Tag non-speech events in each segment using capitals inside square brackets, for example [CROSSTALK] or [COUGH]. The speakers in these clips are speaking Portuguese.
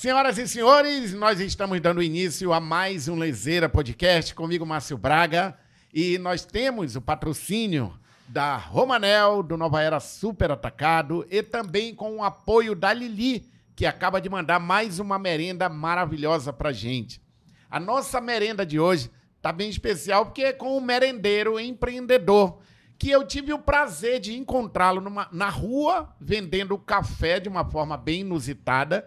Senhoras e senhores, nós estamos dando início a mais um Lezeira Podcast comigo, Márcio Braga, e nós temos o patrocínio da Romanel, do Nova Era Super Atacado, e também com o apoio da Lili, que acaba de mandar mais uma merenda maravilhosa pra gente. A nossa merenda de hoje tá bem especial porque é com um merendeiro empreendedor que eu tive o prazer de encontrá-lo na rua vendendo café de uma forma bem inusitada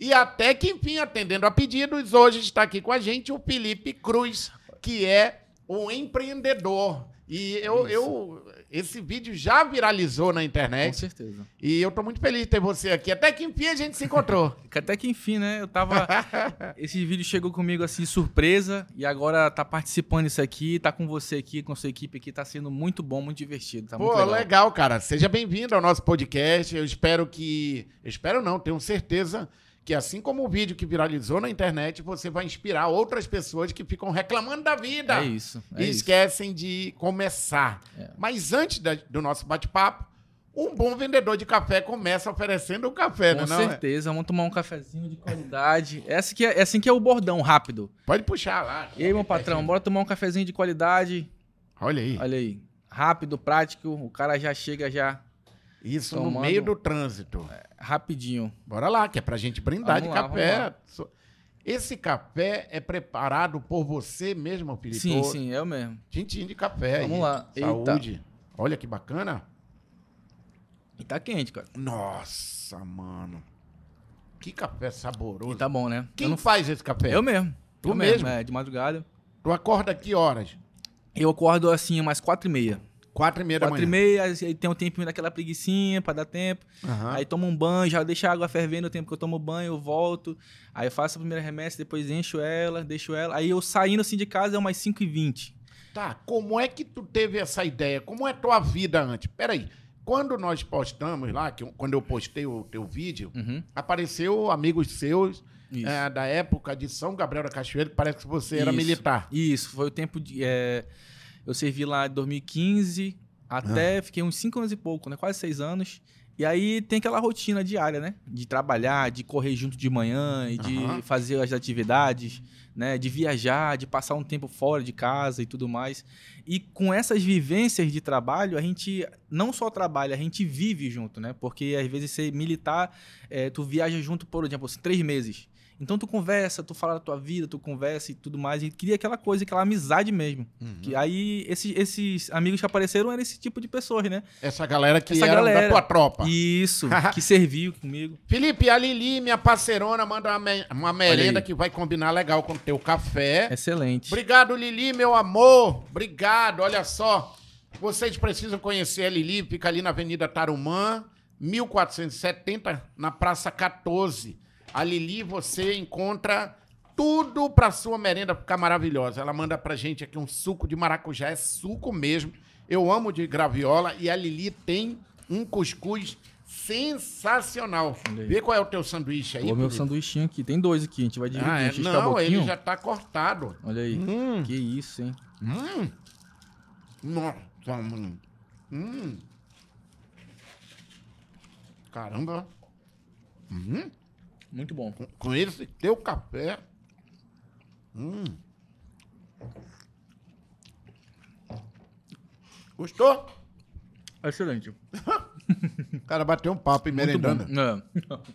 e até que enfim atendendo a pedidos. Hoje está aqui com a gente o Felipe Cruz, que é um empreendedor. E eu, eu esse vídeo já viralizou na Com internet certeza. e eu tô muito feliz de ter você aqui. Até que enfim a gente se encontrou. [LAUGHS] Até que enfim, né? Eu tava. [LAUGHS] Esse vídeo chegou comigo assim, surpresa, e agora tá participando disso aqui, tá com você aqui, com sua equipe aqui, tá sendo muito bom, muito divertido. Tá Pô, muito legal. legal. cara. Seja bem-vindo ao nosso podcast. Eu espero que. Eu espero não, tenho certeza que assim como o vídeo que viralizou na internet, você vai inspirar outras pessoas que ficam reclamando da vida. É isso. É e isso. esquecem de começar. É. Mas antes da- do nosso bate-papo, um bom vendedor de café começa oferecendo o café, Com né? Não, é? certeza, vamos tomar um cafezinho de qualidade. Essa que é, é assim que é o bordão, rápido. Pode puxar lá. E aí, meu patrão, bora tomar um cafezinho de qualidade. Olha aí. Olha aí. Rápido, prático, o cara já chega já Isso no tomando- meio do trânsito. rapidinho. Bora lá, que é pra gente brindar Vamos de lá, café. Esse café é preparado por você mesmo, Felipe? Sim, sim, eu mesmo. Tintim de café. Vamos aí. lá. Eita. Saúde. Olha que bacana. E tá quente, cara. Nossa, mano. Que café saboroso. E tá bom, né? Quem não... faz esse café? eu mesmo. Tu eu mesmo? É, de madrugada. Tu acorda que horas? Eu acordo assim, umas quatro e meia. Quatro e meia da Quatro e manhã. meia, aí tem um tempinho daquela preguicinha pra dar tempo. Aham. Aí tomo um banho, já deixo a água fervendo o tempo que eu tomo banho, eu volto. Aí eu faço a primeira remessa, depois encho ela, deixo ela. Aí eu saindo assim de casa é umas 5 e 20 Tá, como é que tu teve essa ideia? Como é tua vida antes? Peraí, quando nós postamos lá, que quando eu postei o teu vídeo, Uhum. apareceu amigos seus é, da época de São Gabriel da Cachoeira, parece que você era Isso. militar. Isso, foi o tempo de. é, eu servi lá em 2015 até. Ah. Fiquei uns 5 anos e pouco, né? Quase 6 anos. E aí tem aquela rotina diária, né? De trabalhar, de correr junto de manhã, e de fazer as atividades, né? De viajar, de passar um tempo fora de casa e tudo mais. E com essas vivências de trabalho, a gente não só trabalha, a gente vive junto, né? Porque às vezes ser militar, é, tu viaja junto, por exemplo, assim, três meses. Então tu conversa, tu fala da tua vida, tu conversa e tudo mais. E cria aquela coisa, aquela amizade mesmo. Uhum. Que aí esses, esses amigos que apareceram eram esse tipo de pessoas, né? Essa galera que Essa era da galera. tua tropa. Isso, [LAUGHS] que serviu comigo. Felipe, a Lili, minha parceirona, manda uma, me- uma merenda que vai combinar legal com o teu café. Excelente. Obrigado, Lili, meu amor. Obrigado. Olha só. Vocês precisam conhecer a Lili, fica ali na Avenida Tarumã, 1470, na Praça 14. A Lili, você encontra tudo pra sua merenda ficar maravilhosa. Ela manda pra gente aqui um suco de maracujá, é suco mesmo. Eu amo de graviola e a Lili tem um cuscuz sensacional. Vê qual é o teu sanduíche aí. O meu Felipe. sanduichinho aqui. Tem dois aqui, a gente vai dividir. Ah, é? Não, ele já tá cortado. Olha aí. Hum. Que isso, hein? Hum. Nossa, mano. Hum. Caramba. Hum. Muito bom. Com- Com esse teu café. Hum. Gostou? Excelente. O [LAUGHS] cara bateu um papo e merendando. É.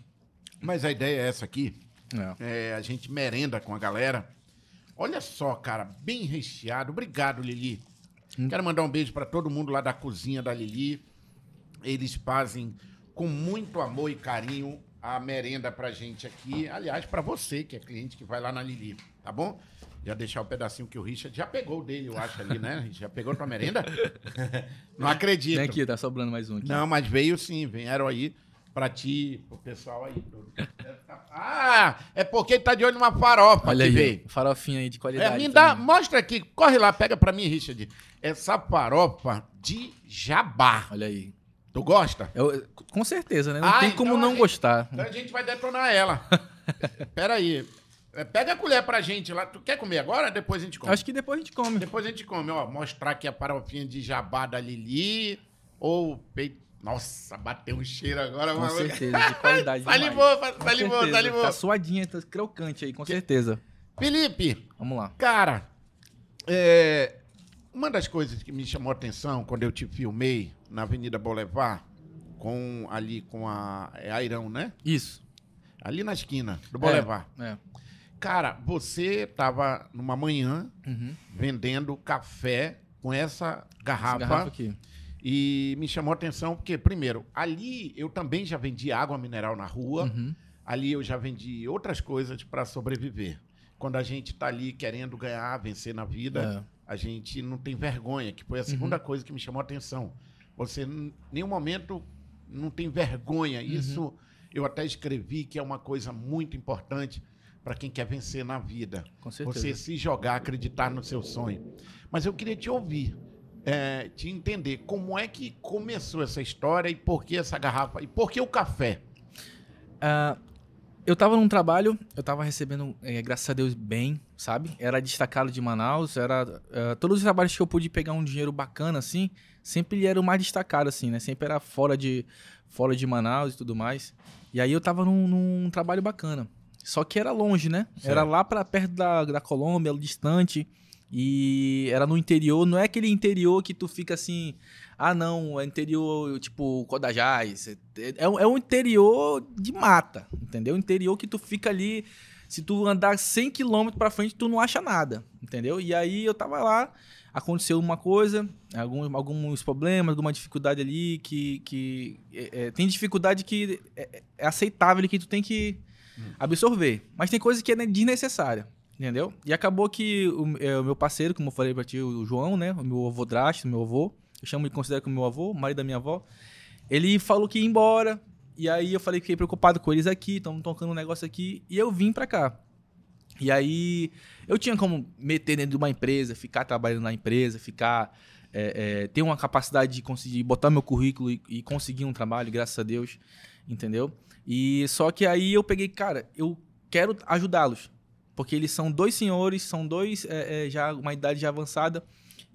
[LAUGHS] Mas a ideia é essa aqui. É. É, a gente merenda com a galera. Olha só, cara, bem recheado. Obrigado, Lili. Hum. Quero mandar um beijo para todo mundo lá da cozinha da Lili. Eles fazem com muito amor e carinho a merenda pra gente aqui. Aliás, pra você, que é cliente que vai lá na Lili, tá bom? Já deixar o pedacinho que o Richard já pegou dele, eu acho, ali, né? Já pegou tua merenda? [LAUGHS] Não acredito. Vem aqui, tá sobrando mais um aqui. Não, mas veio sim, vieram aí pra ti, pro pessoal aí. Ah, é porque tá de olho numa farofa Olha que aí, veio. farofinha aí de É, qualidade. me dá, também. mostra aqui, corre lá, pega pra mim, Richard. Essa farofa de jabá. Olha aí. Tu gosta? Eu- com certeza, né? Não Ah, tem como então a não gente- gostar. Então a gente vai detonar ela. [LAUGHS] Pera aí. É, Pega a colher pra gente lá. Tu quer comer agora? Depois a gente come. Acho que depois a gente come. Depois a gente come, ó. Mostrar aqui a farofinha de jabá da Lili. Ou peito. Nossa, bateu um cheiro agora, Com mano. certeza, de qualidade. [LAUGHS] demais. Salivou, Com salivou, certeza. salivou. Tá suadinha, tá crocante aí, com certeza. Felipe, Vamos lá. cara, é, uma das coisas que me chamou a atenção quando eu te filmei na Avenida Boulevard, com, ali com a é Airão, né? Isso. Ali na esquina do Boulevard. É. Cara, você tava numa manhã Uhum. vendendo café com essa Essa garrafa, garrafa aqui. e me chamou a atenção porque, primeiro, ali eu também já vendi água mineral na rua, Uhum. ali eu já vendi outras coisas para sobreviver. Quando a gente tá ali querendo ganhar, vencer na vida, É. a gente não tem vergonha, que Uhum. foi a segunda coisa que me chamou a atenção. Você, em nenhum momento, não tem vergonha. Uhum. Isso eu até escrevi que é uma coisa muito importante para quem quer vencer na vida. Com certeza. Você se jogar, acreditar no seu sonho. Mas eu queria te ouvir, é, te entender como é que começou essa história e por que essa garrafa e por que o café. Ah, eu tava num trabalho, eu tava recebendo, eh, graças a Deus, bem, sabe? Era destacado de Manaus, era... eh, todos os trabalhos que eu pude pegar um dinheiro bacana, assim, sempre era o mais destacado, assim, né? Sempre era fora de, fora de Manaus e tudo mais. E aí eu tava num, num trabalho bacana. Só que era longe, né? Era Certo. lá pra perto da, da Colômbia, distante. E era no interior, não é aquele interior que tu fica assim... Ah, não, é interior, tipo, Codajás. É, é, um- é um interior de mata, entendeu? Interior que tu fica ali, se tu andar 100 km pra frente, tu não acha nada, entendeu? E aí eu tava lá, aconteceu uma coisa, alguns, alguns problemas, alguma dificuldade ali, que, que é, é, tem dificuldade que é, é aceitável e que tu tem que absorver. Mas tem coisa que é desnecessária. Entendeu? E acabou que o, é, o meu parceiro, como eu falei pra ti, o João, né? O meu avô drástico, meu avô, eu chamo e considero como meu avô, marido da minha avó. Ele falou que ia embora. E aí eu falei que fiquei preocupado com eles aqui, estão tocando um negócio aqui. E eu vim pra cá. E aí eu tinha como meter dentro de uma empresa, ficar trabalhando na empresa, ficar. é, é, ter uma capacidade de conseguir botar meu currículo e, e conseguir um trabalho, graças a Deus. Entendeu? E só que aí eu peguei, cara, eu quero ajudá-los. Porque eles são dois senhores, são dois é, é, já uma idade já avançada.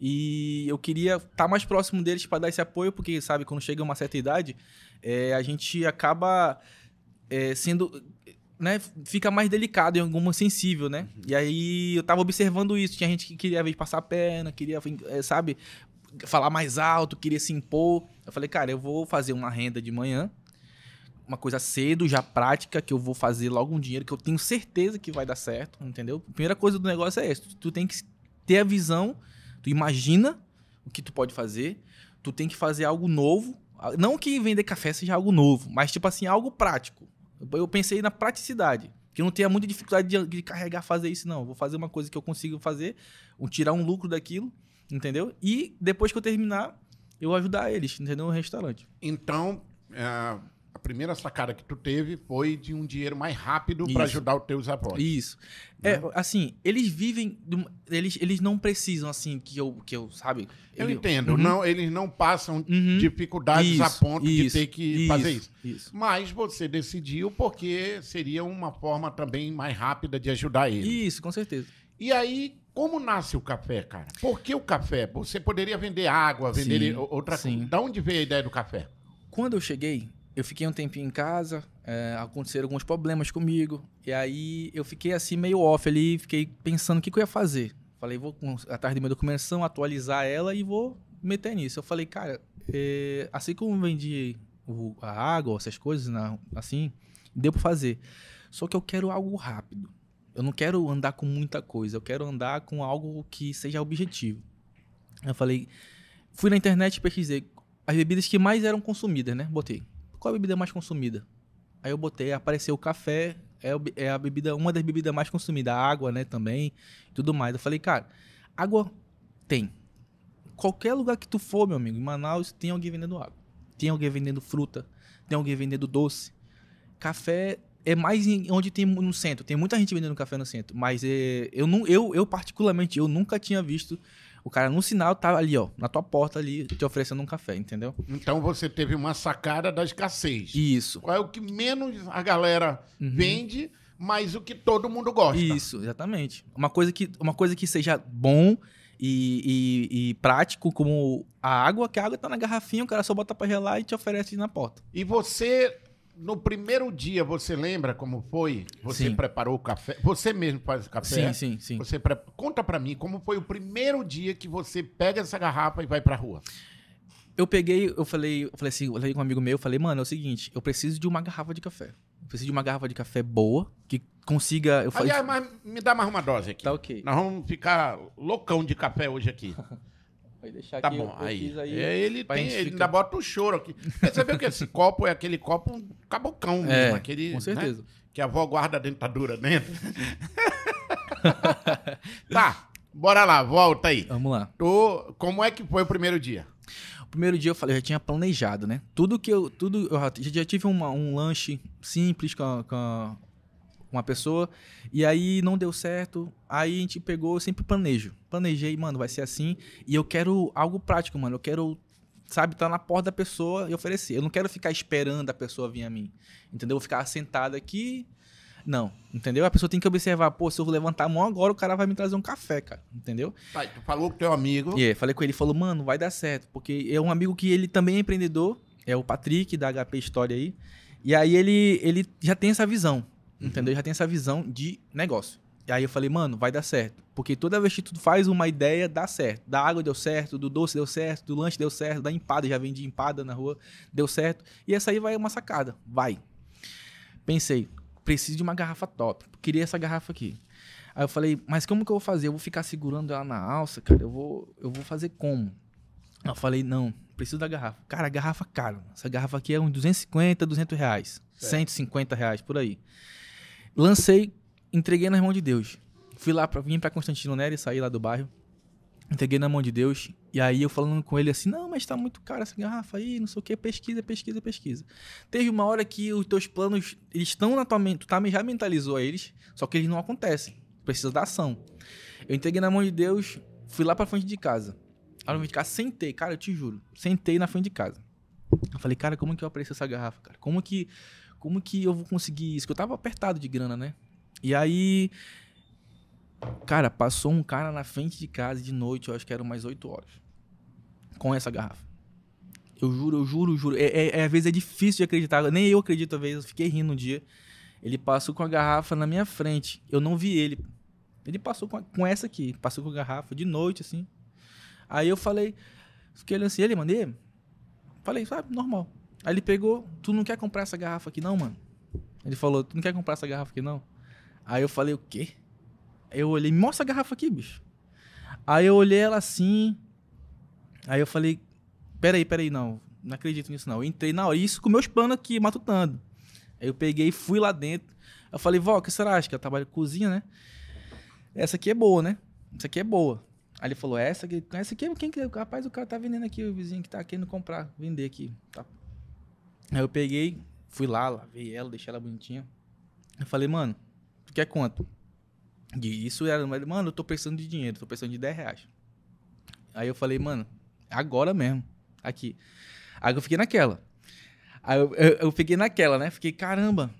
E eu queria estar mais próximo deles para dar esse apoio, porque, sabe, quando chega uma certa idade, é, a gente acaba é, sendo. Né, fica mais delicado em alguma sensível, né? E aí eu tava observando isso. Tinha gente que queria ver passar a perna, queria, é, sabe, falar mais alto, queria se impor. Eu falei, cara, eu vou fazer uma renda de manhã, uma coisa cedo, já prática, que eu vou fazer logo um dinheiro que eu tenho certeza que vai dar certo, entendeu? A primeira coisa do negócio é essa. Tu, tu tem que ter a visão, tu imagina o que tu pode fazer, tu tem que fazer algo novo. Não que vender café seja algo novo, mas tipo assim, algo prático. Eu- pensei na praticidade. Que eu não tenha muita dificuldade de, de carregar, fazer isso, não. Vou fazer uma coisa que eu consigo fazer, tirar um lucro daquilo, entendeu? E depois que eu terminar, eu ajudar eles, entendeu? No restaurante. Então, é, a primeira sacada que tu teve foi de um dinheiro mais rápido para Isso. ajudar os teus avós. Isso. Né? É, assim, eles vivem. de Eles, eles não precisam, assim, que eu, que eu sabe? Eu Ele- entendo. Uhum. Não, eles não passam Uhum. dificuldades Isso, a ponto de isso, ter que fazer isso. Isso. Mas você decidiu porque seria uma forma também mais rápida de ajudar ele. Isso, com certeza. E aí, como nasce o café, cara? Por que o café? Você poderia vender água, vender Sim, outra sim. coisa. Da onde veio a ideia do café? Quando eu cheguei, eu fiquei um tempinho em casa, é, aconteceram alguns problemas comigo, e aí eu fiquei assim meio off ali, fiquei pensando o que, que eu ia fazer. Falei, vou atrás de minha documentação, atualizar ela e vou meter nisso. Eu falei, cara, é, assim como vendi o- a água, essas coisas, na- assim, deu pra fazer. Só que eu quero algo rápido. Eu não quero andar com muita coisa, eu quero andar com algo que seja objetivo. Eu falei, fui na internet e pesquisei as bebidas que mais eram consumidas, né? Botei. Qual a bebida mais consumida? Aí eu botei, apareceu o café, é, é a bebida, uma das bebidas mais consumidas, a água, né, também, tudo mais. Eu falei, cara, água tem. Qualquer lugar que tu for, meu amigo, em Manaus, tem alguém vendendo água. Tem alguém vendendo fruta, tem alguém vendendo doce. Café é mais onde tem no centro. Tem muita gente vendendo café no centro, mas é, eu, não, eu, eu particularmente, eu nunca tinha visto o cara no sinal tá ali, ó, na tua porta ali, te oferecendo um café, entendeu? Então você teve uma sacada da escassez. Isso. Qual é o que menos a galera Uhum. vende, mas o que todo mundo gosta? Isso, exatamente. Uma coisa que, uma coisa que seja bom e, e- e prático como a água, que a água tá na garrafinha, o cara só bota pra gelar e te oferece na porta. E você, no primeiro dia, você lembra como foi? Você Sim. preparou o café? Você mesmo faz o café? Sim, sim, sim. Você pre- Conta pra mim como foi o primeiro dia que você pega essa garrafa e vai pra rua. Eu peguei, eu falei, eu falei assim, eu falei com um amigo meu, eu falei, mano, é o seguinte, eu preciso de uma garrafa de café. Eu preciso de uma garrafa de café boa, que consiga. Eu falei, Aliás, mas me dá mais uma dose aqui. tá ok. Nós vamos ficar loucão de café hoje aqui. [LAUGHS] Vai deixar Tá aqui, bom, aí. fiz É, ele tem, ele ainda bota o choro aqui. Você viu que esse [LAUGHS] copo é aquele copo cabocão mesmo, É, aquele, com né, certeza. que a avó guarda a dentadura dentro. [LAUGHS] tá, bora lá, volta aí. Vamos lá. Tu, como é que foi o primeiro dia? O primeiro dia eu falei, eu já tinha planejado, né? Tudo que eu. Tudo, eu já- tive uma- um lanche simples com, a- com a- uma pessoa. E aí não deu certo. Aí a gente pegou, eu sempre planejo. Planejei, mano, vai ser assim. E eu quero algo prático, mano. Eu quero, sabe, estar na porta da pessoa e oferecer. Eu não quero ficar esperando a pessoa vir a mim. Entendeu? Eu vou ficar sentado aqui. Não, entendeu? A pessoa tem que observar, pô, se eu levantar a mão agora, o cara vai me trazer um café, cara. Entendeu? Tá, tu falou com teu amigo. E aí, falei com ele, ele falou, mano, vai dar certo. Porque é um amigo que ele também é empreendedor, é o Patrick, da HP História aí. E aí ele, ele já tem essa visão, entendeu? Já tem essa visão de negócio. E aí eu falei, mano, vai dar certo. Porque toda vez que tu faz uma ideia, dá certo. Da água deu certo, do doce deu certo, do lanche deu certo, da empada, já vendi empada na rua, deu certo. E essa aí vai uma sacada, vai. Pensei, preciso de uma garrafa top. Queria essa garrafa aqui. Aí eu falei, mas como que eu vou fazer? Eu vou ficar segurando ela na alça, cara? Eu vou, eu vou fazer como? Eu falei, não, preciso da garrafa. Cara, garrafa cara. Essa garrafa aqui é uns 250, 200 reais. Certo. 150 reais, por aí. Lancei, entreguei nas mãos de Deus. Fui lá, pra, vim pra Constantino Neri, saí lá do bairro. Entreguei na mão de Deus. E aí eu falando com ele assim, não, mas tá muito cara essa garrafa aí, não sei o que, pesquisa, pesquisa, pesquisa. Teve uma hora que os teus planos, eles estão na tua mente, tu tá, já mentalizou eles, só que eles não acontecem. Precisa da ação. Eu entreguei na mão de Deus, fui lá pra frente de casa. Lá na frente de casa, sentei, cara, eu te juro. Sentei na frente de casa. Eu falei, cara, como que eu apareço essa garrafa, cara? Como que, como que eu vou conseguir isso? Que eu tava apertado de grana, né? E aí, cara, passou um cara na frente de casa de noite, eu acho que eram mais 8 horas, com essa garrafa. Eu juro, eu juro, eu juro. É, é- é, às vezes é difícil de acreditar. Nem eu acredito, às vezes. Eu fiquei rindo um dia. Ele passou com a garrafa na minha frente. Eu não vi ele. Ele passou com, a- com essa aqui. Passou com a garrafa de noite, assim. Aí eu falei... Fiquei olhando assim. Ele, mandei. Falei, sabe, normal. Aí ele pegou... Tu não quer comprar essa garrafa aqui não, mano? Ele falou, tu não quer comprar essa garrafa aqui não? Aí eu falei, o quê? Aí eu olhei, mostra a garrafa aqui, bicho. Aí eu olhei ela assim... Aí eu falei, peraí, peraí, não. Não acredito nisso, não. Eu entrei na hora. Isso com meus planos aqui, matutando. Aí eu peguei e fui lá dentro. Eu falei, vó, o que será? Acho que ela trabalha com cozinha, né? Essa aqui é boa, né? Essa aqui é boa. Aí ele falou, essa aqui, essa aqui, quem que, rapaz, o cara tá vendendo aqui, o vizinho que tá querendo comprar, vender aqui. Tá. Aí eu peguei, fui lá, lavei ela, deixei ela bonitinha. Eu falei, mano, tu quer quanto? E isso era, mano, eu tô precisando de dinheiro, tô precisando de 10 reais. Aí eu falei, mano, agora mesmo, aqui. Aí eu fiquei naquela. Aí eu, eu, eu fiquei naquela, né? Fiquei, caramba,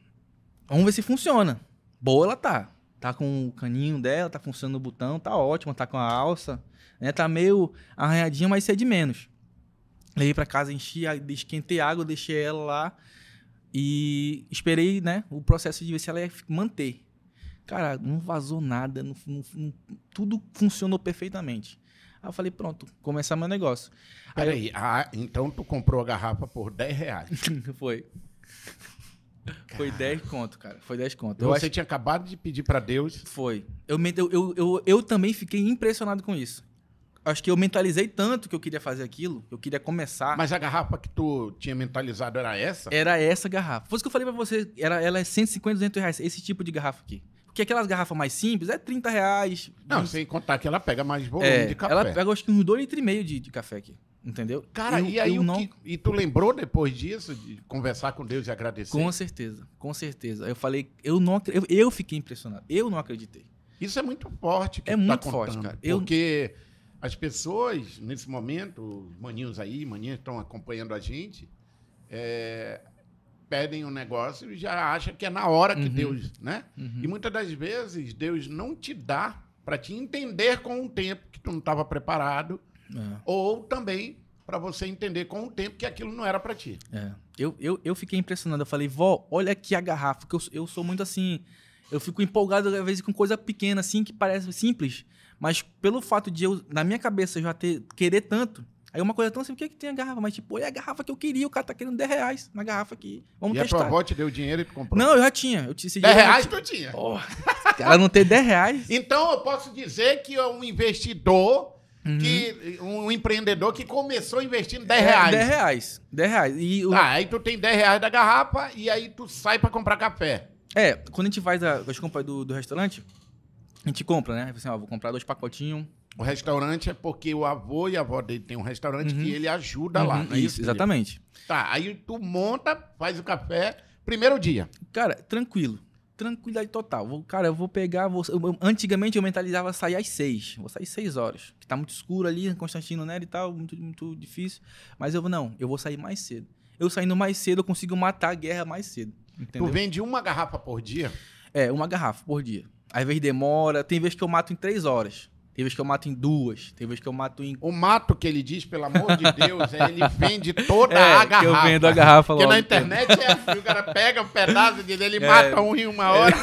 vamos ver se funciona. Boa ela tá. Tá com o caninho dela, tá funcionando o botão, tá ótimo, tá com a alça, né? Tá meio arranhadinha, mas isso é de menos. Levei pra casa, enchi, a- esquentei água, deixei ela lá e esperei, né, o processo de ver se ela ia manter. Cara, não vazou nada, não- não- tudo funcionou perfeitamente. Aí eu falei, pronto, começar meu negócio. Aí eu- Peraí, ah, então tu comprou a garrafa por 10 reais. [LAUGHS] Foi. Foi 10 conto, cara. Foi 10 conto. Eu Você acho tinha acabado de pedir pra Deus. Foi. Eu, eu, eu, eu também fiquei impressionado com isso. Acho que eu mentalizei tanto que eu queria fazer aquilo, eu queria começar. Mas a garrafa que tu tinha mentalizado era essa? Era essa garrafa. Foi isso que eu falei pra você. Era, ela é 150, 200 reais. Esse tipo de garrafa aqui. Porque aquelas garrafas mais simples é 30 reais. Não, 20. sem contar que ela pega mais volume é, de café. Ela pega acho que uns 2 litros de, de café aqui. Entendeu? Cara, Eu- e aí eu o não... que- e tu lembrou depois disso de conversar com Deus e agradecer? Com certeza, com certeza. Eu falei, eu não eu, eu fiquei impressionado. Eu não acreditei. Isso é muito forte. É tá muito forte, contando, cara. Eu- Porque as pessoas, nesse momento, os maninhos aí, maninhas que estão acompanhando a gente, é, pedem um negócio e já acham que é na hora que Uhum. Deus, né? Uhum. E muitas das vezes Deus não te dá para te entender com o tempo que tu não estava preparado, É. ou também para você entender com o tempo que aquilo não era para ti. É. Eu, eu, eu fiquei impressionado. Eu falei, vó, olha aqui a garrafa. Que eu, eu sou muito assim. Eu fico empolgado, às vezes, com coisa pequena, assim, que parece simples. Mas pelo fato de eu, na minha cabeça, já ter querer tanto. Aí uma coisa tão simples, o que, é que tem a garrafa? Mas, tipo, olha a garrafa que eu queria, o cara tá querendo 10 reais na garrafa aqui. Vamos e a testar. tua avó te deu dinheiro e tu comprou. Não, eu já tinha. Eu tinha esse 10 dinheiro, eu reais tu tinha. Porra, cara não tem 10 reais. [LAUGHS] Então eu posso dizer que é um investidor, Uhum. que, um empreendedor que começou investindo 10 É, reais. 10 reais. 10 reais. E o- Ah, aí tu tem 10 reais da garrafa e aí tu sai pra comprar café. É, quando a gente vai da, das compras do, do restaurante, a gente compra, né? Assim, ó, vou comprar dois pacotinhos. O restaurante é porque o avô e a avó dele tem um restaurante Uhum. que ele ajuda lá, Uhum, não é isso? Exatamente. Tá, aí tu monta, faz o café, primeiro dia. Cara, tranquilo. Tranquilidade total. Vou- cara, eu vou pegar. Vou, eu- antigamente eu mentalizava sair às seis. Vou sair seis horas. Que tá muito escuro ali, Constantino Nery e tal, muito, muito difícil. Mas eu vou, não, eu vou sair mais cedo. Eu saindo mais cedo, eu consigo matar a guerra mais cedo. Entendeu? Tu vende uma garrafa por dia. É, uma garrafa por dia. Às vezes demora, tem vezes que eu mato em três horas. Tem vezes que eu mato em duas. Tem vezes que eu mato em. O mato que ele diz, pelo amor de Deus, é ele vende toda É, a garrafa. eu vendo a garrafa Porque logo. na internet é assim, o cara pega um pedaço dele, ele É. mata um em uma hora.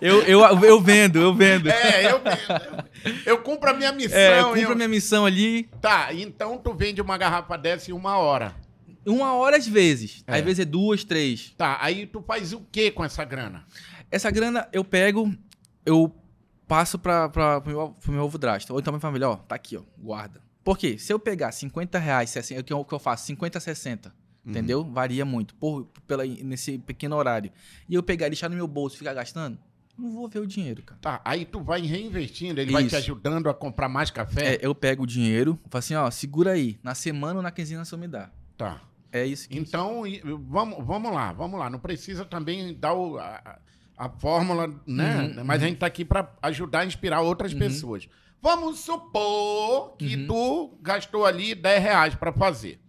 Eu, eu, eu vendo, eu vendo. É, eu vendo. Eu cumpro a minha missão. É, eu cumpro eu- a minha missão ali. Tá, então tu vende uma garrafa dessa em uma hora. Uma hora às vezes. É. Às vezes é duas, três. Tá, aí tu faz o que com essa grana? Essa grana eu pego, eu passo pra, pra, pro, meu, pro meu overdraft. Ou então minha família, ó, tá aqui, ó, guarda. Por quê? Se eu pegar 50 reais, 60, é o que eu- o que eu faço, 50, 60, entendeu? Varia muito, por, pela, nesse pequeno horário. E eu pegar e deixar no meu bolso e ficar gastando, não vou ver o dinheiro, cara. Tá, aí tu vai reinvestindo, ele vai te Isso. ajudando a comprar mais café. É, eu pego o dinheiro, falo assim, ó, segura aí, na semana ou na quinzena você me dá. Tá. É isso que... Então, vamos, vamos lá, vamos lá. Não precisa também dar o- a, a fórmula, né? Uhum, Mas a gente tá aqui para ajudar a inspirar outras pessoas. Vamos supor que Uhum. tu gastou ali 10 reais para fazer.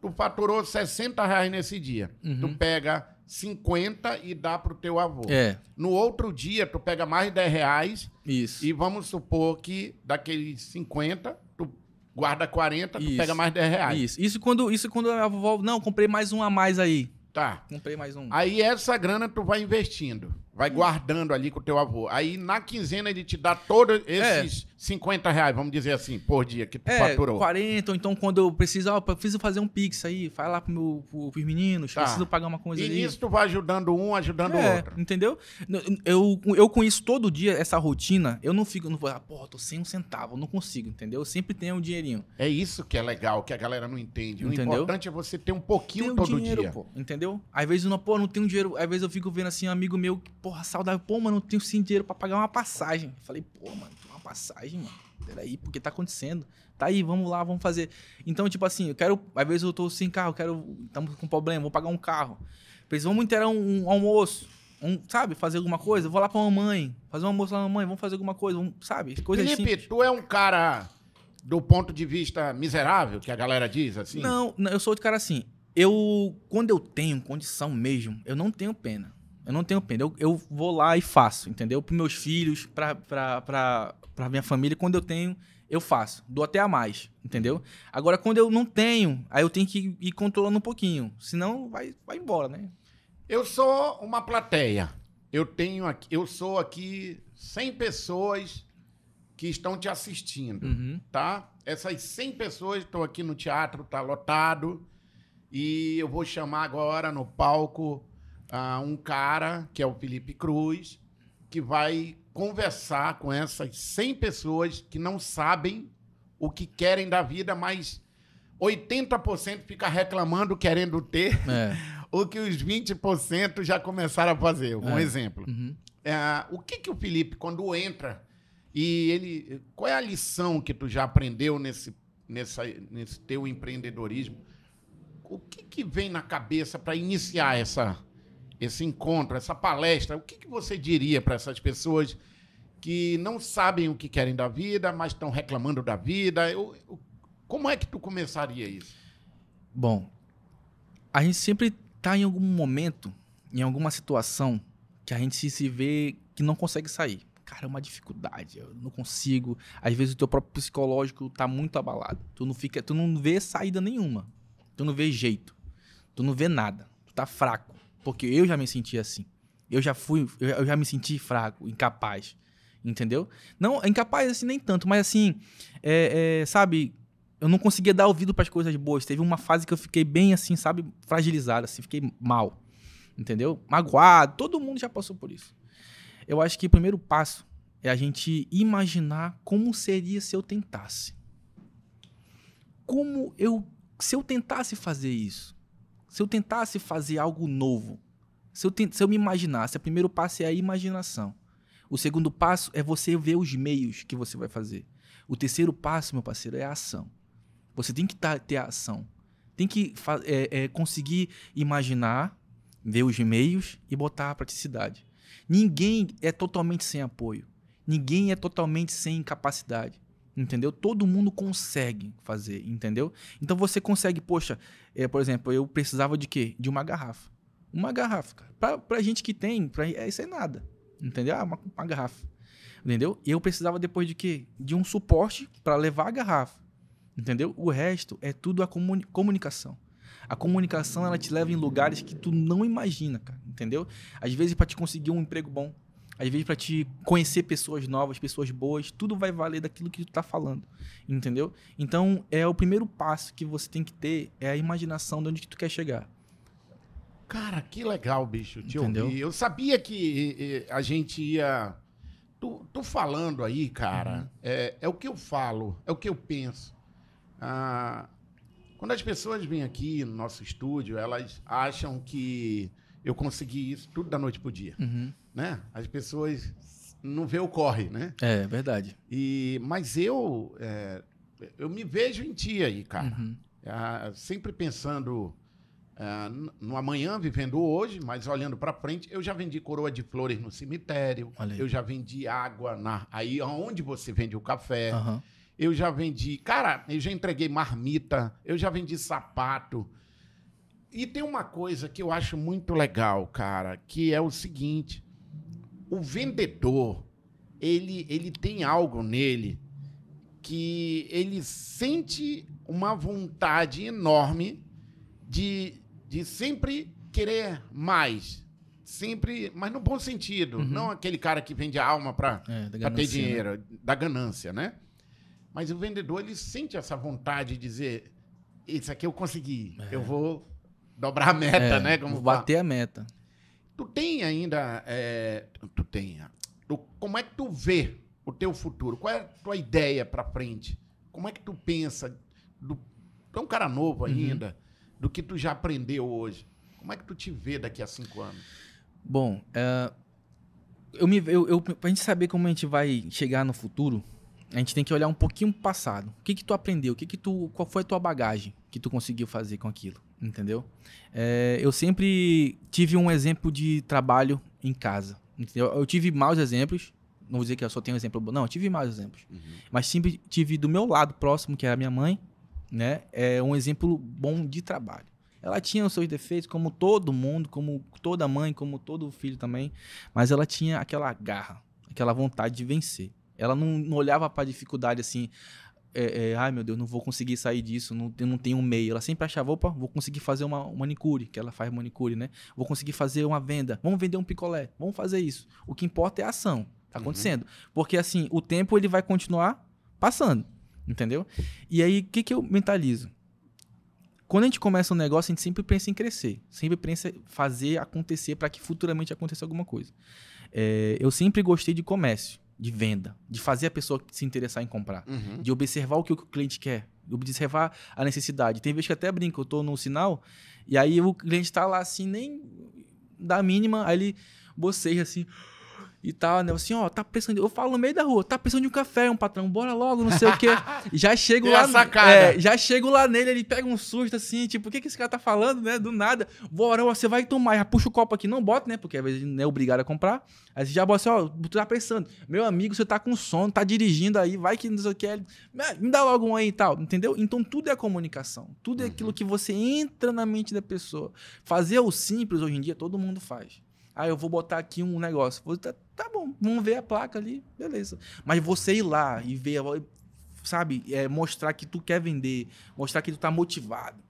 Tu faturou 60 reais nesse dia. Uhum. Tu pega 50 e dá pro teu avô. É, No outro dia, tu pega mais 10 reais isso. e vamos supor que daqueles 50, tu guarda 40, tu Isso. pega mais 10 reais. Isso, isso quando, isso quando a vovó, não, comprei mais um a mais aí. Tá. Comprei mais um. Aí essa grana tu vai investindo, vai guardando ali com o teu avô. Aí na quinzena ele te dá todos esses 50 reais, vamos dizer assim, por dia que tu É, faturou. 40, ou então quando eu preciso, ó, preciso fazer um pix aí, vai lá pro meu, pro, pros meninos, Tá. preciso pagar uma coisa E ali. nisso tu vai ajudando um, ajudando o É, outro. entendeu? Eu, eu com isso todo dia, essa rotina, eu não fico, não vou, ah, porra, tô sem um centavo, eu não consigo, entendeu? Eu sempre tenho um dinheirinho. É isso que é legal, que a galera não entende. O Entendeu? importante é você ter um pouquinho Tenho todo dinheiro, dia. pô, entendeu? Às vezes eu não, pô, não tenho dinheiro, às vezes eu fico vendo assim, um amigo meu, que, porra, saudável, pô, mano, não tenho sim dinheiro pra pagar uma passagem. Eu falei, pô, mano, passagem, mano. Peraí, porque tá acontecendo? Tá aí, vamos lá, vamos fazer. Então, tipo assim, eu quero. Às vezes eu tô sem carro, quero. Estamos com problema, vou pagar um carro. Eles vamos inteirar um, um almoço. Um, sabe, fazer alguma coisa? Eu vou lá pra mamãe. Fazer um almoço lá na mamãe, vamos fazer alguma coisa, vamos, sabe? Coisas Felipe, simples. tu é um cara do ponto de vista miserável, que a galera diz assim? Não, não, eu sou de cara assim. Eu, quando eu tenho condição mesmo, eu não tenho pena. Eu não tenho pena. Eu, eu vou lá e faço, entendeu? Para meus filhos, pra minha família, quando eu tenho, eu faço. Dou até a mais, entendeu? Agora, quando eu não tenho, aí eu tenho que ir controlando um pouquinho. Senão, vai, vai embora, né? Eu sou uma plateia. Eu tenho aqui, eu sou aqui 100 pessoas que estão te assistindo, Uhum. tá? Essas 100 pessoas estão aqui no teatro, tá lotado. E eu vou chamar agora no palco ah, um cara, que é o Felipe Cruz, que vai conversar com essas 100 pessoas que não sabem o que querem da vida, mas 80% fica reclamando querendo ter É. [LAUGHS] o que os 20% já começaram a fazer. Um É. exemplo. Uhum. É, o que, que o Felipe, quando entra, e ele. Qual é a lição que tu já aprendeu nesse, nessa, nesse teu empreendedorismo? O que, que vem na cabeça para iniciar essa, esse encontro, essa palestra? O que, que você diria para essas pessoas que não sabem o que querem da vida, mas estão reclamando da vida? Eu- eu- como é que tu começaria isso? Bom, a gente sempre tá em algum momento, em alguma situação, que a gente se vê que não consegue sair. cara, é uma dificuldade, eu não consigo. Às vezes o teu próprio psicológico tá muito abalado. Tu não fica, tu não vê saída nenhuma. Tu não vê jeito. Tu não vê nada. Tu tá fraco, porque eu já me senti assim. Eu já fui, eu já me senti fraco, incapaz. Entendeu? Não, incapaz assim nem tanto, mas assim, é, é, sabe, eu não conseguia dar ouvido para as coisas boas. Teve uma fase que eu fiquei bem assim, sabe, fragilizado, assim, fiquei mal. Entendeu? Magoado, todo mundo já passou por isso. Eu acho que o primeiro passo é a gente imaginar como seria se eu tentasse. Como eu, se eu tentasse fazer isso, se eu tentasse fazer algo novo, se eu, se eu me imaginasse, o primeiro passo é a imaginação. O segundo passo é você ver os meios que você vai fazer. O terceiro passo, meu parceiro, é a ação. Você tem que tá, ter a ação. Tem que é, é, conseguir imaginar, ver os meios e botar a praticidade. Ninguém é totalmente sem apoio. Ninguém é totalmente sem capacidade. Entendeu? Todo mundo consegue fazer, entendeu? Então você consegue, poxa, é, por exemplo, eu precisava de quê? De uma garrafa. Uma garrafa, cara. Pra, pra gente que tem, pra, é, isso é nada. Entendeu? Ah, uma, uma garrafa. Entendeu? E eu precisava depois de quê? De um suporte para levar a garrafa. Entendeu? O resto é tudo a comuni comunicação. A comunicação ela te leva em lugares que tu não imagina, cara, entendeu? Às vezes para te conseguir um emprego bom, às vezes para te conhecer pessoas novas, pessoas boas, tudo vai valer daquilo que tu tá falando, entendeu? Então, é o primeiro passo que você tem que ter é a imaginação de onde que tu quer chegar. Cara, que legal, bicho, te Entendeu? ouvir. Eu sabia que a gente ia. Tu, tu falando aí, cara, uhum. é, é o que eu falo, é o que eu penso. Ah, quando as pessoas vêm aqui no nosso estúdio, elas acham que eu consegui isso tudo da noite pro dia. Uhum. Né? As pessoas não vê o corre, né? É, verdade. E, mas eu, é, eu me vejo em ti aí, cara. Uhum. É, sempre pensando é, no amanhã, vivendo hoje, mas olhando para frente, eu já vendi coroa de flores no cemitério, eu já vendi água na, aí onde você vende o café, uhum. eu já vendi, cara, eu já entreguei marmita, eu já vendi sapato. E tem uma coisa que eu acho muito legal, cara, que é o seguinte: o vendedor, ele, ele tem algo nele que ele sente uma vontade enorme de, de sempre querer mais. Sempre, mas no bom sentido. Uhum. Não aquele cara que vende a alma para é, ter né? dinheiro, né? da ganância, né? Mas o vendedor, ele sente essa vontade de dizer: Isso aqui eu consegui, é. eu vou dobrar a meta, é, né? Como bater fala. a meta. Tu tem ainda. É, tu tem. Tu, como é que tu vê o teu futuro? Qual é a tua ideia para frente? Como é que tu pensa? Do, tu é um cara novo uhum. ainda. Uhum do que tu já aprendeu hoje. Como é que tu te vê daqui a cinco anos? Bom, uh, eu me, eu, eu, pra gente saber como a gente vai chegar no futuro, a gente tem que olhar um pouquinho pro passado. O que que tu aprendeu? O que que tu, qual foi a tua bagagem que tu conseguiu fazer com aquilo? Entendeu? É, eu sempre tive um exemplo de trabalho em casa. Entendeu? Eu tive maus exemplos. Não vou dizer que eu só tenho um exemplo bom. Não, eu tive maus exemplos. Uhum. Mas sempre tive do meu lado próximo, que era minha mãe, né? É um exemplo bom de trabalho. Ela tinha os seus defeitos, como todo mundo, como toda mãe, como todo filho também, mas ela tinha aquela garra, aquela vontade de vencer. Ela não, não olhava para a dificuldade assim, é, é, ai meu Deus, não vou conseguir sair disso, não, não tenho um meio. Ela sempre achava, opa, vou conseguir fazer uma, uma manicure, que ela faz manicure, né? Vou conseguir fazer uma venda, vamos vender um picolé, vamos fazer isso. O que importa é a ação, tá uhum. acontecendo. Uhum. Porque assim, o tempo ele vai continuar passando. Entendeu? E aí, o que, que eu mentalizo? Quando a gente começa um negócio, a gente sempre pensa em crescer. Sempre pensa em fazer acontecer para que futuramente aconteça alguma coisa. É, eu sempre gostei de comércio, de venda, de fazer a pessoa se interessar em comprar, uhum. de observar o que o cliente quer, de observar a necessidade. Tem vezes que até brinco, eu estou no sinal, e aí o cliente está lá assim, nem da mínima, aí ele boceja assim e tal, né? Assim, ó, tá pensando. Eu falo no meio da rua, tá pensando de um café, um patrão, bora logo, não sei o quê. [LAUGHS] Já chego lá. É, já chego lá nele, ele pega um susto assim, tipo, o que, que esse cara tá falando, né? Do nada. Bora, você vai tomar, já puxa o copo aqui, não bota, né? Porque às vezes não é obrigado a comprar. Aí você já bota assim, ó, tu tá pensando, meu amigo, você tá com sono, tá dirigindo aí, vai que não sei o que. Me dá logo um aí e tal, entendeu? Então tudo é comunicação. Tudo é uhum. aquilo que você entra na mente da pessoa. Fazer o simples hoje em dia, todo mundo faz. Ah, eu vou botar aqui um negócio. Vou, tá, tá bom, vamos ver a placa ali, beleza. Mas você ir lá e ver, sabe, é, mostrar que tu quer vender, mostrar que tu tá motivado.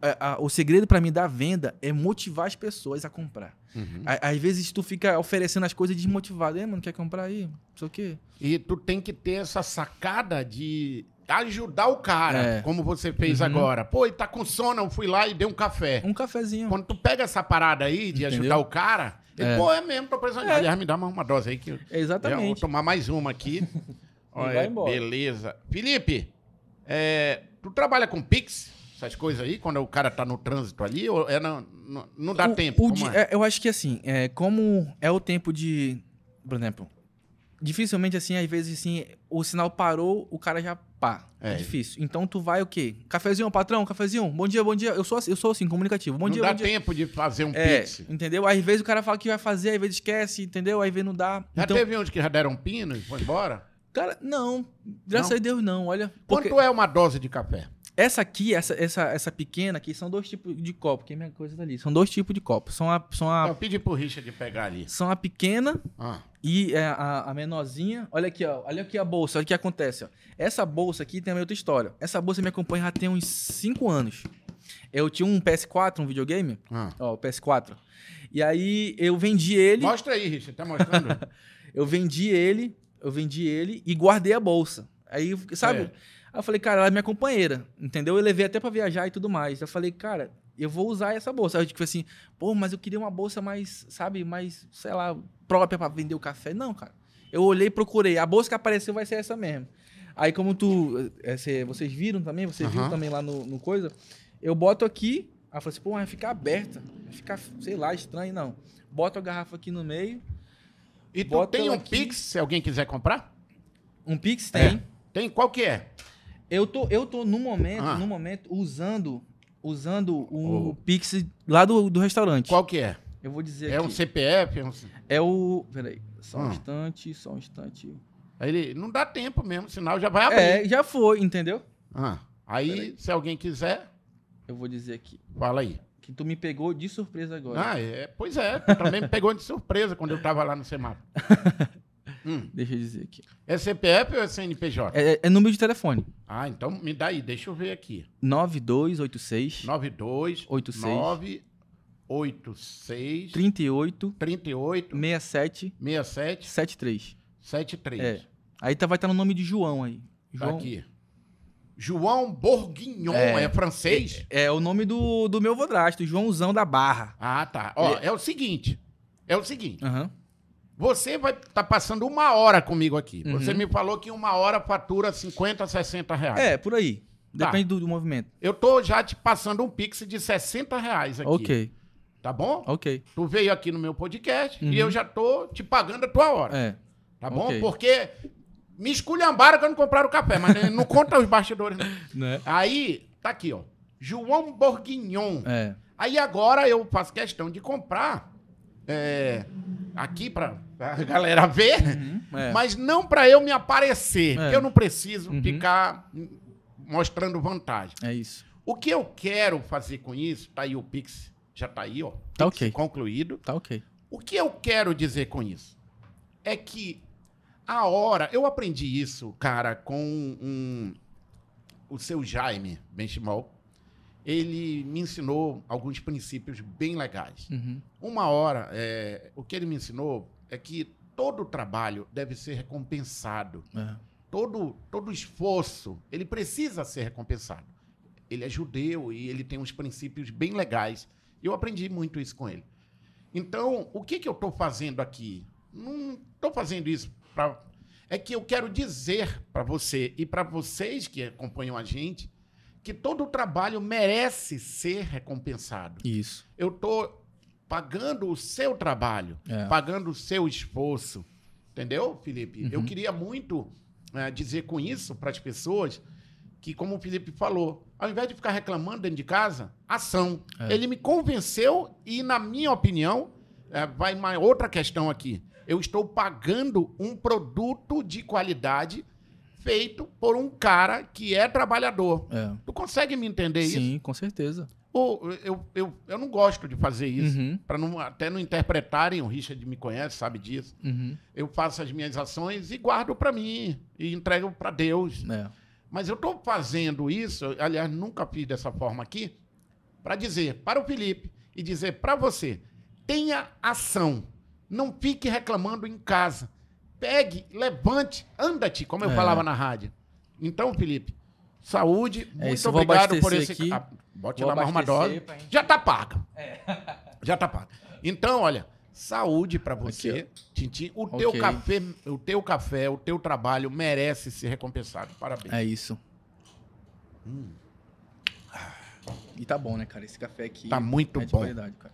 É, o segredo para mim da venda é motivar as pessoas a comprar. Uhum. Às vezes tu fica oferecendo as coisas desmotivado. É, mano, quer comprar aí? Não sei o quê. E tu tem que ter essa sacada de ajudar o cara, é. como você fez uhum. agora. Pô, ele tá com sono, eu fui lá e dei um café. Um cafezinho. Quando tu pega essa parada aí de Entendeu? ajudar o cara, é. pô, é mesmo, tô precisando. É. Aliás, me dá uma, uma dose aí que eu, Exatamente. Eu vou tomar mais uma aqui. [LAUGHS] Olha, beleza. Felipe, é, tu trabalha com Pix? Essas coisas aí, quando o cara tá no trânsito ali, ou é não, não, não dá o, tempo? O é? É, eu acho que assim, é, como é o tempo de. Por exemplo, dificilmente, assim, às vezes, assim, o sinal parou, o cara já pá. É, é difícil. Então tu vai o quê? Cafezinho, patrão, cafezinho. Bom dia, bom dia. Eu sou, assim, eu sou assim, comunicativo. Bom não dia, dá bom dia. tempo de fazer um é, pix. Entendeu? Às vezes o cara fala que vai fazer, às vezes esquece, entendeu? Às vezes não dá. Já então... teve onde que já deram pino e foi embora? Cara, não. Graças não? a Deus, não. Olha. Porque... Quanto é uma dose de café? Essa aqui, essa, essa, essa pequena aqui, são dois tipos de copo, que é minha coisa dali. São dois tipos de copo. São a, são a, Eu pedi pro Richard pegar ali. São a pequena ah. e é, a, a menorzinha. Olha aqui, ó. Olha aqui a bolsa. Olha o que acontece, ó. Essa bolsa aqui tem uma outra história. Essa bolsa me acompanha já tem uns 5 anos. Eu tinha um PS4, um videogame. Ah. Ó, o PS4. E aí eu vendi ele. Mostra aí, Richard. Tá mostrando? [LAUGHS] eu vendi ele, eu vendi ele e guardei a bolsa. Aí, sabe? É. Aí eu falei, cara, ela é minha companheira, entendeu? Eu levei até para viajar e tudo mais. Eu falei, cara, eu vou usar essa bolsa. Aí eu tipo assim, pô, mas eu queria uma bolsa mais, sabe, mais, sei lá, própria para vender o café. Não, cara. Eu olhei procurei. A bolsa que apareceu vai ser essa mesmo. Aí, como tu. É, vocês viram também, vocês uhum. viram também lá no, no, coisa, eu boto aqui. Aí eu falei assim, pô, vai ficar aberta. Vai ficar, sei lá, estranho, não. Boto a garrafa aqui no meio. E tu tem um aqui. Pix, se alguém quiser comprar? Um Pix tem. É. Tem? Qual que é? Eu tô, eu tô no momento, ah. no momento, usando, usando o oh. Pix lá do, do restaurante. Qual que é? Eu vou dizer É aqui. um CPF? É, um... é o... Peraí, só um ah. instante, só um instante. Ele não dá tempo mesmo, sinal já vai abrir. É, já foi, entendeu? Ah. Aí, se alguém quiser... Eu vou dizer aqui. Fala aí. Que tu me pegou de surpresa agora. Ah, é. Pois é, tu também me pegou de surpresa quando eu tava lá no semáforo. [LAUGHS] Hum. Deixa eu dizer aqui. É CPF ou é CNPJ? É, é, número de telefone. Ah, então me dá aí, deixa eu ver aqui. 9286 9286 86 38 38 67 67 73 73. É. Aí tá, vai estar tá no nome de João aí. Tá João... Tá aqui. João Bourguignon, é, é francês? É, é, o nome do, do meu vodrasto, Joãozão da Barra. Ah, tá. Ó, é, é o seguinte. É o seguinte. Uhum. Você vai estar tá passando uma hora comigo aqui. Uhum. Você me falou que uma hora fatura 50, 60 reais. É, por aí. Tá. Depende tá. do, do, movimento. Eu tô já te passando um pix de 60 reais aqui. Ok. Tá bom? Ok. Tu veio aqui no meu podcast uhum. e eu já tô te pagando a tua hora. É. Tá bom? Okay. Porque me esculhambaram quando compraram o café, mas não [LAUGHS] conta os bastidores. Né? Aí, tá aqui, ó. João Bourguignon. É. Aí agora eu faço questão de comprar é, aqui para a galera ver, uhum, é. mas não para eu me aparecer, é. eu não preciso uhum. ficar mostrando vantagem. É isso. O que eu quero fazer com isso, tá aí o Pix, já tá aí, ó. Tá ok. Concluído. Tá ok. O que eu quero dizer com isso? É que a hora, eu aprendi isso, cara, com um, o seu Jaime Benchimol, ele me ensinou alguns princípios bem legais. Uhum. Uma hora, é, o que ele me ensinou é que todo trabalho deve ser recompensado. É. Todo, todo esforço, ele precisa ser recompensado. Ele é judeu e ele tem uns princípios bem legais. Eu aprendi muito isso com ele. Então, o que, que eu estou fazendo aqui? Não estou fazendo isso para. É que eu quero dizer para você e para vocês que acompanham a gente que todo o trabalho merece ser recompensado. Isso. Eu estou pagando o seu trabalho, é. pagando o seu esforço. Entendeu, Felipe? Uhum. Eu queria muito é, dizer com isso para as pessoas que, como o Felipe falou, ao invés de ficar reclamando dentro de casa, ação. É. Ele me convenceu e, na minha opinião, é, vai uma outra questão aqui. Eu estou pagando um produto de qualidade feito por um cara que é trabalhador. É. Tu consegue me entender Sim, isso? Sim, com certeza. Ou eu, eu, eu não gosto de fazer isso. Uhum. Para não, até não interpretarem, o Richard me conhece, sabe disso. Uhum. Eu faço as minhas ações e guardo para mim e entrego para Deus. É. Mas eu estou fazendo isso, aliás, nunca fiz dessa forma aqui, para dizer para o Felipe e dizer para você: tenha ação. Não fique reclamando em casa. Pegue, levante, anda-te, como eu É. falava na rádio. Então, Felipe, saúde, É muito obrigado por esse. aqui. Bote Vou lá mais uma abastecer dose. pra gente- Já está paga. [LAUGHS] Já está paga. Então, olha, saúde para você, Aqui, Tintim. O teu Ok. café, o teu café, o teu trabalho merece ser recompensado. Parabéns. É isso. Hum. E tá bom, né, cara? Esse café aqui Tá muito é de bom. qualidade, cara.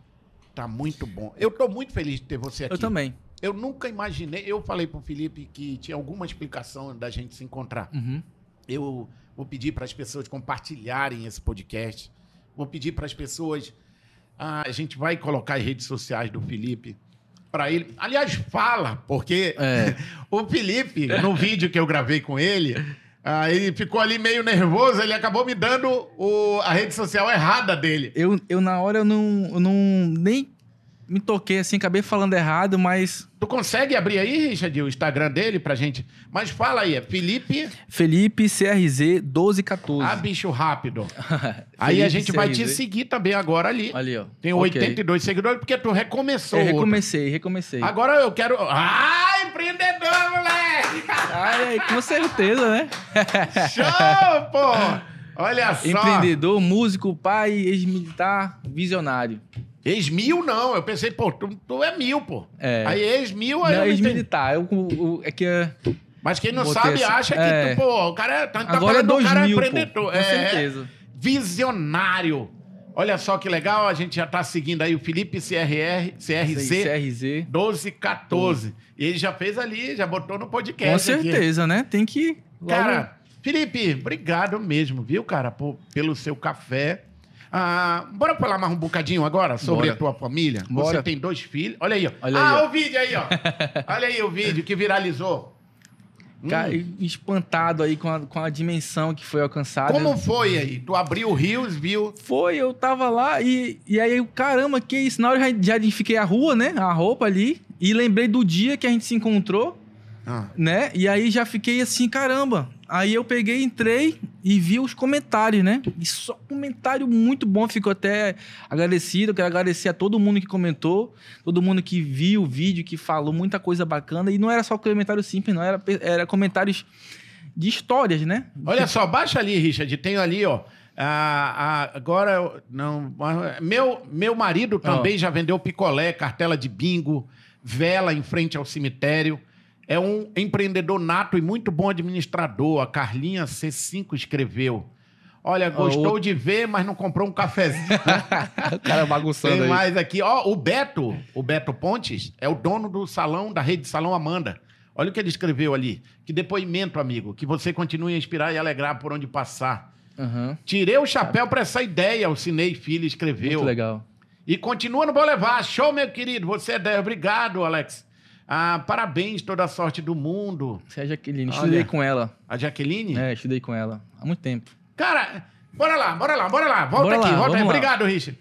Tá muito bom. Eu tô muito feliz de ter você aqui. Eu também. Eu nunca imaginei. Eu falei pro Felipe que tinha alguma explicação da gente se encontrar. Uhum. Eu vou pedir para as pessoas compartilharem esse podcast. Vou pedir para as pessoas. ah, a gente vai colocar as redes sociais do Felipe para ele. Aliás, fala, porque É. [LAUGHS] o Felipe, no vídeo que eu gravei com ele, ah, ele ficou ali meio nervoso. Ele acabou me dando o- a rede social errada dele. Eu, eu, na hora, eu não, eu não nem me toquei assim, acabei falando errado, mas Tu consegue abrir aí, Richard, o Instagram dele pra gente? Mas fala aí, é Felipe. Felipe CRZ 1214. Ah, bicho rápido. [LAUGHS] aí a gente vai te seguir também agora ali. Ali, ó. Tem Ok. 82 seguidores, porque tu recomeçou. Eu outro. recomecei, recomecei. Agora eu quero. Ah, empreendedor, moleque! [LAUGHS] Ai, com certeza, né? [LAUGHS] Show, pô! Olha só. Empreendedor, músico, pai, ex-militar, visionário. Ex-mil não. Eu pensei, pô, tu, tu é mil, pô. É. Aí ex-mil, aí eu Não, ex-militar. Eu, o- o- é que é- Mas quem não Botei sabe assim. acha que, É. tu, pô, o cara é. Tá, tá agora é do cara 2000, pô, empreendedor. com é, certeza. visionário. Olha só que legal, a gente já tá seguindo aí o Felipe CRR, CRZ CRZ. 1214. E ele já fez ali, já botou no podcast. Com aqui. certeza, né? Tem que. logo- Cara, Felipe, obrigado mesmo, viu, cara, por- pelo seu café. Ah, bora falar mais um bocadinho agora sobre Bora. a tua família? Bora. Você tem dois filhos. Olha aí, ó. Olha ah, aí, ó. o vídeo aí, ó. [LAUGHS] Olha aí o vídeo que viralizou. Cara, Hum. espantado aí com a, com a dimensão que foi alcançada. Como foi aí? Tu abriu o Rios, viu? Foi, eu tava lá e, e aí, caramba, que isso? Na hora eu já, já identifiquei a rua, né? A roupa ali. E lembrei do dia que a gente se encontrou, Ah. né? E aí já fiquei assim, caramba. Aí eu peguei, entrei e vi os comentários, né? E só comentário muito bom. Fico até agradecido. Quero agradecer a todo mundo que comentou, todo mundo que viu o vídeo, que falou muita coisa bacana. E não era só comentário simples, não. Era, era comentários de histórias, né? Olha só, baixa ali, Richard. Tem ali, ó. ah, ah, agora, não. Meu, meu marido também já vendeu picolé, cartela de bingo, vela em frente ao cemitério. É um empreendedor nato e muito bom administrador. A Carlinha C5 escreveu. Olha, gostou o- de ver, mas não comprou um cafezinho. [LAUGHS] o cara bagunçando Tem aí. mais aqui. Ó, o Beto, o Beto Pontes, é o dono do salão, da rede Salão Amanda. Olha o que ele escreveu ali. Que depoimento, amigo. Que você continue a inspirar e alegrar por onde passar. Aham. Tirei o chapéu para essa ideia, o Cinei Filho escreveu. Muito legal. E continua no Bolevar. Show, meu querido. Você é 10. Obrigado, Alex. Ah, parabéns, toda a sorte do mundo. Você é a Jaqueline. Olha. Estudei com ela. A Jaqueline? É, estudei com ela. Há muito tempo. Cara, bora lá, bora lá, bora lá. Volta Bora aqui, lá, volta aí. lá. Obrigado, Richard.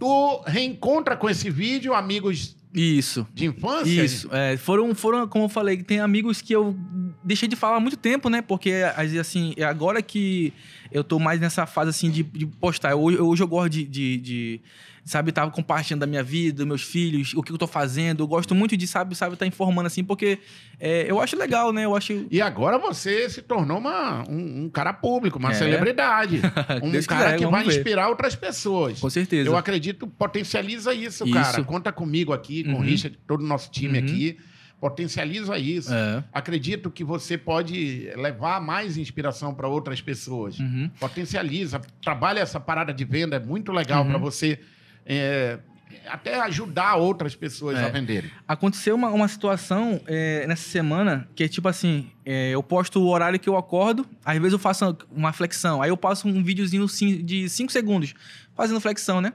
Tu reencontra com esse vídeo amigos Isso. de infância? Isso. É, foram, foram, como eu falei, tem amigos que eu deixei de falar há muito tempo, né? Porque, assim, é agora que eu tô mais nessa fase, assim, de, de postar. Hoje, hoje eu gosto de, de, de, sabe, estar compartilhando da minha vida, meus filhos, o que eu tô fazendo. Eu gosto muito de, sabe, sabe, estar informando, assim, porque é, eu acho legal, né? Eu acho... E agora você se tornou uma, um, um cara público, uma É. celebridade. [LAUGHS] Um Deus cara quiser, que vai ver. inspirar outras pessoas. Com certeza. Eu acredito, potencializa isso, Isso. cara. Conta comigo aqui, com o Uhum. Richard, todo o nosso time Uhum. aqui. Potencializa isso. É. Acredito que você pode levar mais inspiração para outras pessoas. Uhum. Potencializa, trabalha essa parada de venda, é muito legal Uhum. para você é, até ajudar outras pessoas É. a venderem. Aconteceu uma, uma situação é, nessa semana que é tipo assim: é, eu posto o horário que eu acordo, às vezes eu faço uma flexão, aí eu passo um videozinho de 5 segundos fazendo flexão, né?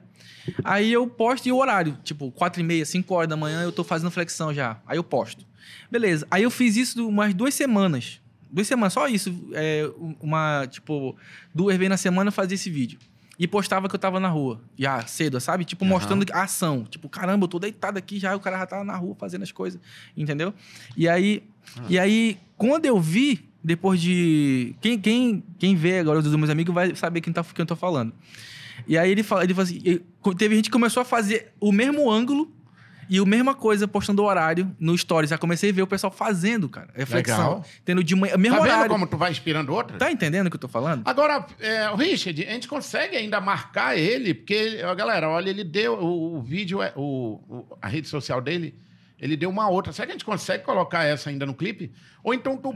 Aí eu posto e o horário, tipo, 4 e meia, 5 horas da manhã eu tô fazendo flexão já. Aí eu posto. Beleza. Aí eu fiz isso umas duas semanas. Duas semanas, só isso. É, uma, tipo, duas vezes na semana eu fazia esse vídeo. E postava que eu tava na rua. Já cedo, sabe? Tipo, Aham. mostrando a ação. Tipo, caramba, eu tô deitado aqui já, o cara já tava na rua fazendo as coisas. Entendeu? E aí, e aí quando eu vi, depois de. Quem, quem, quem vê agora dos meus amigos vai saber quem, tá, quem eu tô falando. E aí ele fala, ele fala assim, teve gente que começou a fazer o mesmo ângulo e a mesma coisa postando o horário no Stories. Já comecei a ver o pessoal fazendo, cara. Reflexão. Legal. Tendo de manhã, mesmo Tá vendo horário. como tu vai inspirando outro? Tá entendendo o que eu tô falando? Agora, é, o Richard, a gente consegue ainda marcar ele, porque, ó, galera, olha, ele deu o, o vídeo, é- o, o- a rede social dele, ele deu uma outra. Será que a gente consegue colocar essa ainda no clipe? Ou então tu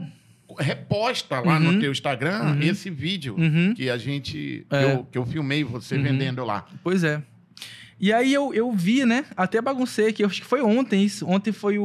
reposta lá Uhum. no teu Instagram Uhum. esse vídeo Uhum. que a gente, que, É. eu, que eu filmei você Uhum. vendendo lá. Pois é. E aí eu, eu vi, né? Até baguncei que eu acho que foi ontem isso. Ontem foi o,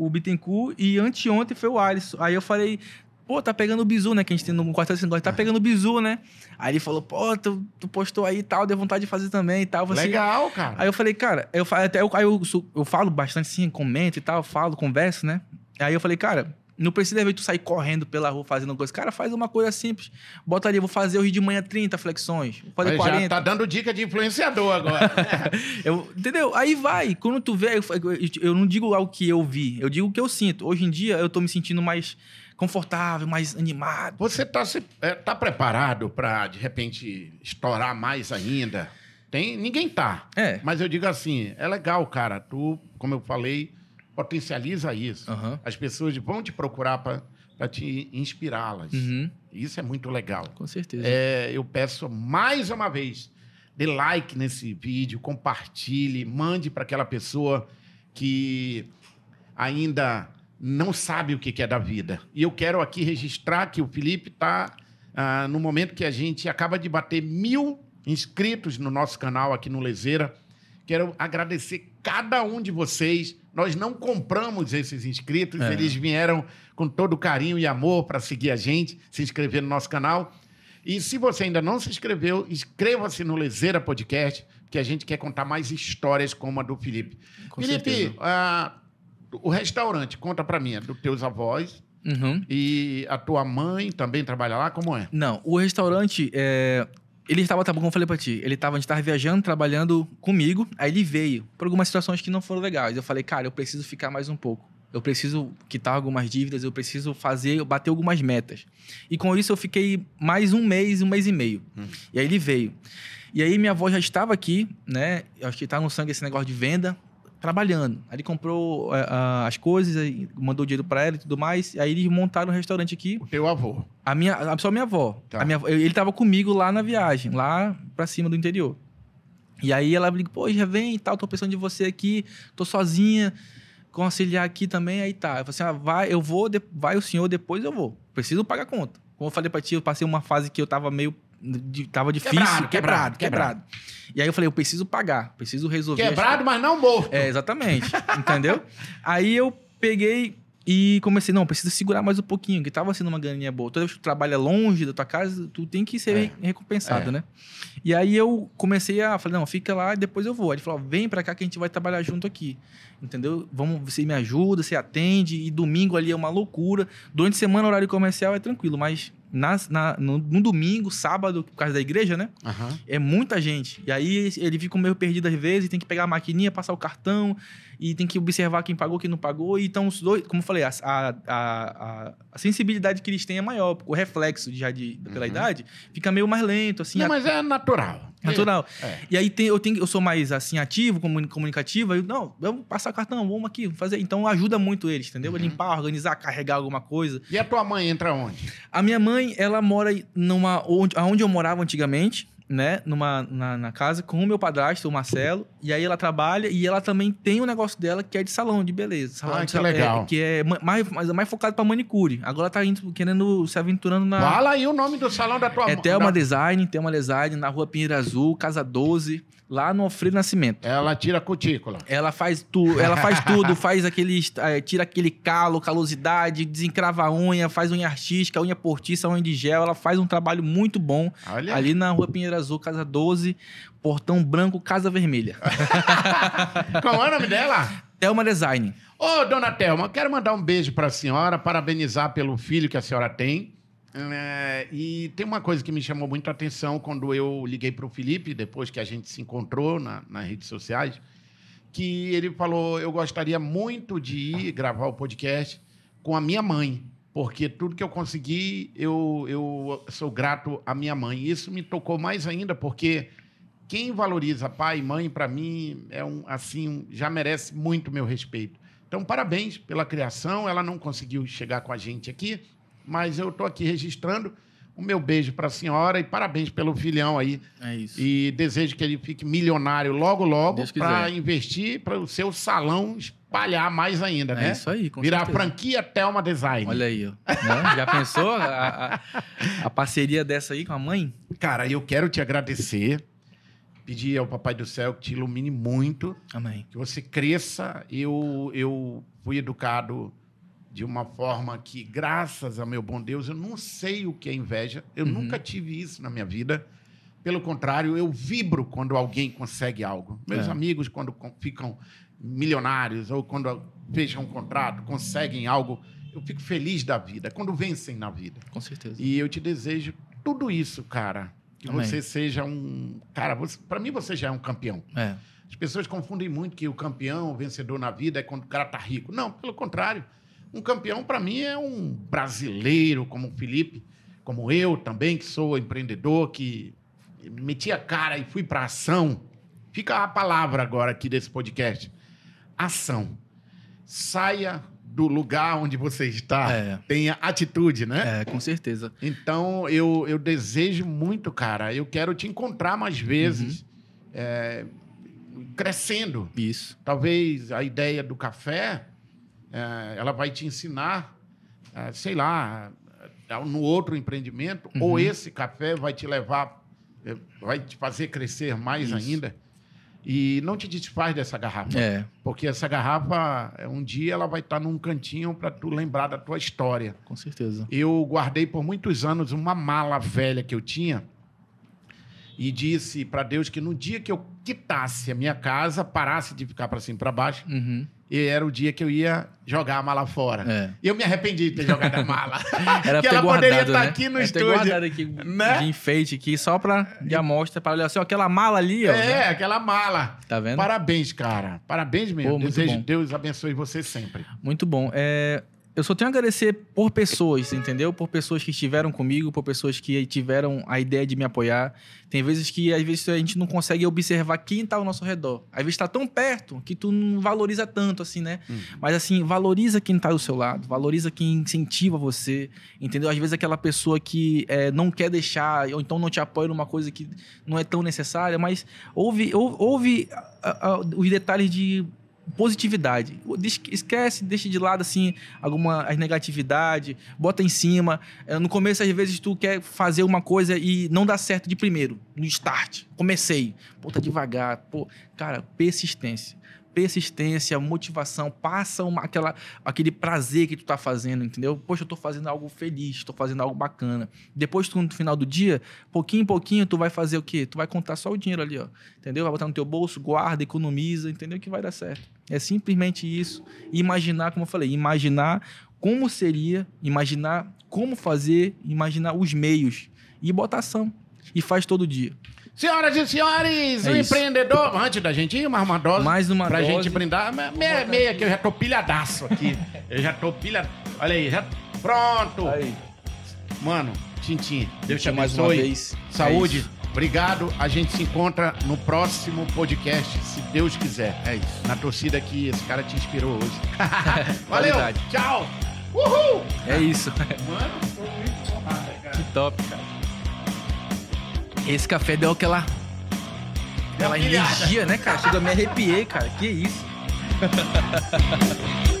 o Bittencourt e anteontem foi o Alisson. Aí eu falei, pô, tá pegando o bizu, né? Que a gente tem no de negócio, tá pegando o bizu, né? Aí ele falou, pô, tu, tu postou aí e tal, deu vontade de fazer também e tal. Assim, Legal, cara. Aí eu falei, cara, eu, até eu, aí eu, eu falo bastante assim, comento e tal, falo, converso, né? Aí eu falei, cara, não precisa ver tu sair correndo pela rua fazendo coisa. Cara, faz uma coisa simples. Bota ali, vou fazer hoje de manhã 30 flexões, vou fazer Aí 40. Já tá dando dica de influenciador agora. [LAUGHS] Eu- entendeu? Aí vai. Quando tu vê, eu, eu- eu não digo algo que eu vi, eu digo o que eu sinto. Hoje em dia eu tô me sentindo mais confortável, mais animado. Você tá, se, é, tá preparado para de repente estourar mais ainda? Tem, ninguém tá. É. Mas eu digo assim, é legal, cara. Tu, como eu falei, potencializa isso. Aham. As pessoas vão te procurar para te inspirá-las. Uhum, Isso é muito legal. com certeza. É, eu peço mais uma vez, dê like nesse vídeo, compartilhe, mande para aquela pessoa que ainda não sabe o que é da vida. E eu quero aqui registrar que o Felipe está no momento que a gente acaba de bater mil inscritos no nosso canal aqui no Lezeira. Quero agradecer cada um de vocês. Nós não compramos esses inscritos, É. eles vieram com todo carinho e amor para seguir a gente, se inscrever no nosso canal. E se você ainda não se inscreveu, inscreva-se no Lezeira Podcast, que a gente quer contar mais histórias como a do Felipe. Com Felipe, ah, o restaurante, conta para mim, é dos teus avós Uhum. e a tua mãe também trabalha lá, como é? Não, o restaurante, é, ele estava, tá bom, como eu falei pra ti, ele estava, a gente estava viajando, trabalhando comigo, aí ele veio por algumas situações que não foram legais. Eu falei, cara, eu preciso ficar mais um pouco. Eu preciso quitar algumas dívidas, eu preciso fazer, bater algumas metas. E com isso eu fiquei mais um mês, um mês e meio. Hum. E aí ele veio. E aí minha avó já estava aqui, né? Eu acho que tá no sangue esse negócio de venda, trabalhando. Aí ele comprou é, ah, as coisas, aí mandou dinheiro para ela e tudo mais. Aí eles montaram um restaurante aqui. O teu avô. A minha, a- só minha avó. Tá. A minha, ele tava comigo lá na viagem, lá pra cima do interior. E aí ela me pô, já vem e tal, tô pensando de você aqui, tô sozinha, conciliar aqui também, aí tá. Eu falei assim, ah, vai, eu vou, vai o senhor, depois eu vou. Preciso pagar conta. Como eu falei pra ti, eu passei uma fase que eu tava meio, de- tava difícil, Quebrado, quebrado, quebrado, quebrado, E aí eu falei, eu preciso pagar, preciso resolver. Quebrado, mas não morto. é, exatamente. [LAUGHS] entendeu? Aí eu peguei e comecei, não, preciso segurar mais um pouquinho, que tava sendo uma graninha boa. Toda vez que tu trabalha longe da tua casa, tu tem que ser É. recompensado, É. né? E aí eu comecei a falei, não, fica lá e depois eu vou. Aí ele falou, vem pra cá que a gente vai trabalhar junto aqui. Entendeu? Vamos, você me ajuda, você atende, e domingo ali é uma loucura. Durante a semana, horário comercial é tranquilo, mas nas- na, no, no domingo, sábado, por causa da igreja, né? Aham. É muita gente. E aí ele fica meio perdido às vezes, tem que pegar a maquininha, passar o cartão, e tem que observar quem pagou, quem não pagou. E então, os dois, como eu falei, a, a, a, a sensibilidade que eles têm é maior, porque o reflexo já de, pela Uhum. idade fica meio mais lento, assim. Não, mas é natural. Natural. É. E aí tem, eu, tenho, eu sou mais assim ativo, comuni- comunicativo, aí não, vamos passar cartão, vamos aqui, fazer. Então ajuda muito eles, entendeu? Uhum. Limpar, organizar, carregar alguma coisa. E a tua mãe entra onde? A minha mãe, ela mora numa onde, onde eu morava antigamente, né, numa na, na casa com o meu padrasto, o Marcelo, e aí ela trabalha e ela também tem um negócio dela que é de salão de beleza, salão Ah, de que sal- legal. é, que é ma- mais mais, mais focado para manicure. Agora ela tá indo, querendo se aventurando na Fala aí o nome do salão da tua é. Thelma Design, Thelma Design na Rua Pinheiro Azul, Casa 12, lá no Alfredo Nascimento. Ela tira a cutícula. Ela faz tudo, ela faz [LAUGHS] tudo, faz aqueles. eh, tira aquele calo, calosidade, desencrava a unha, faz unha artística, unha portiça, unha de gel. Ela faz um trabalho muito bom Olha. ali na Rua Pinheiro Azul, Casa 12, Portão Branco, Casa Vermelha. [LAUGHS] Qual é o nome dela? Thelma Design. Ô, dona Thelma, quero mandar um beijo para a senhora, parabenizar pelo filho que a senhora tem. É, e tem uma coisa que me chamou muito a atenção quando eu liguei para o Felipe, depois que a gente se encontrou na, nas redes sociais, que ele falou: eu gostaria muito de ir gravar o podcast com a minha mãe, porque tudo que eu consegui, eu, eu sou grato à minha mãe. Isso me tocou mais ainda, porque quem valoriza pai e mãe, para mim, é um assim já merece muito meu respeito. Então, parabéns pela criação. Ela não conseguiu chegar com a gente aqui, mas eu estou aqui registrando o meu beijo para a senhora e parabéns pelo filhão aí. É isso. E desejo que ele fique milionário logo, logo, para investir para o seu salão espalhar mais ainda, né? É isso aí, com Virar certeza. franquia Thelma Design. Olha aí, ó. Né? Já pensou a, a- a parceria dessa aí com a mãe? Cara, eu quero te agradecer, pedir ao Papai do Céu que te ilumine muito, Amém. que você cresça. Eu, eu fui educado de uma forma que, graças a meu bom Deus, eu não sei o que é inveja. Eu Uhum. nunca tive isso na minha vida. Pelo contrário, eu vibro quando alguém consegue algo. Meus É. amigos, quando ficam milionários ou quando fecham um contrato, conseguem algo, eu fico feliz da vida. Quando vencem na vida. Com certeza. E eu te desejo tudo isso, cara. Que Amém. você seja um. Cara, para mim você já é um campeão. É. As pessoas confundem muito que o campeão, o vencedor na vida é quando o cara tá rico. Não, pelo contrário. Um campeão, para mim, é um brasileiro como o Felipe, como eu também, que sou empreendedor, que meti a cara e fui para ação. Fica a palavra agora aqui desse podcast. Ação. Saia do lugar onde você está. É. Tenha atitude, né? É, com certeza. Então, eu, eu desejo muito, cara. Eu quero te encontrar mais vezes, é, crescendo. Isso. Talvez a ideia do café, ela vai te ensinar, é, sei lá, é, no outro empreendimento, ou esse café vai te levar, é, vai te fazer crescer mais Isso. ainda. E não te desfaz dessa garrafa. É, Porque essa garrafa, é, um dia, ela vai estar num cantinho para tu lembrar da tua história. com certeza. Eu guardei por muitos anos uma mala velha que eu tinha e disse para Deus que no dia que eu quitasse a minha casa, parasse de ficar para cima e para baixo, Uhum. E era o dia que eu ia jogar a mala fora. É. E eu me arrependi de ter jogado a mala. [LAUGHS] Era que ela guardado, poderia estar né? aqui no Era estúdio. guardado aqui Né? de enfeite aqui, só pra, de amostra, para olhar assim, ó, aquela mala ali, ó. É, né? aquela mala. Tá vendo? Parabéns, cara. Parabéns mesmo. Pô, Desejo. Deus abençoe você sempre. Muito bom. É, eu só tenho a agradecer por pessoas, entendeu? Por pessoas que estiveram comigo, por pessoas que tiveram a ideia de me apoiar. Tem vezes que, às vezes, a gente não consegue observar quem tá ao nosso redor. Às vezes tá tão perto que tu não valoriza tanto, assim, né? Mas, assim, valoriza quem tá do seu lado, valoriza quem incentiva você, entendeu? Às vezes aquela pessoa que é, não quer deixar, ou então não te apoia numa coisa que não é tão necessária, mas ouve, ouve, ouve a- a- os detalhes de positividade. Esquece, deixa de lado assim alguma as negatividade, bota em cima. É, No começo às vezes tu quer fazer uma coisa e não dá certo de primeiro, no start. Comecei, pô, tá devagar, pô, cara, persistência. Persistência, motivação, passa uma, aquela, aquele prazer que tu tá fazendo, entendeu? Poxa, eu tô fazendo algo feliz, tô fazendo algo bacana. Depois, no final do dia, pouquinho em pouquinho, tu vai fazer o quê? Tu vai contar só o dinheiro ali, ó. Entendeu? Vai botar no teu bolso, guarda, economiza, entendeu? Que vai dar certo. É simplesmente isso. Imaginar, como eu falei, imaginar como seria, imaginar como fazer, imaginar os meios. E botar ação. E faz todo dia. Senhoras e senhores, É o isso. empreendedor. Antes da gente ir, mais uma dose. Mais uma pra dose. gente brindar. Me- Meia, meia, que eu já tô pilhadaço aqui. Eu já tô pilha. Olha aí, já. Pronto. Aí, Mano, Tintim, Deus te mais uma abençoe. vez. Saúde. É. Obrigado. A gente se encontra no próximo podcast, se Deus quiser. É isso. Na torcida que esse cara te inspirou hoje. [LAUGHS] Valeu. Qualidade. Tchau. Uhul. É isso. Mano, tô muito porrada, cara. Que top, cara. Esse café deu aquela. Aquela energia, né, cara? Chega, eu me arrepiei, cara. Que isso? [LAUGHS]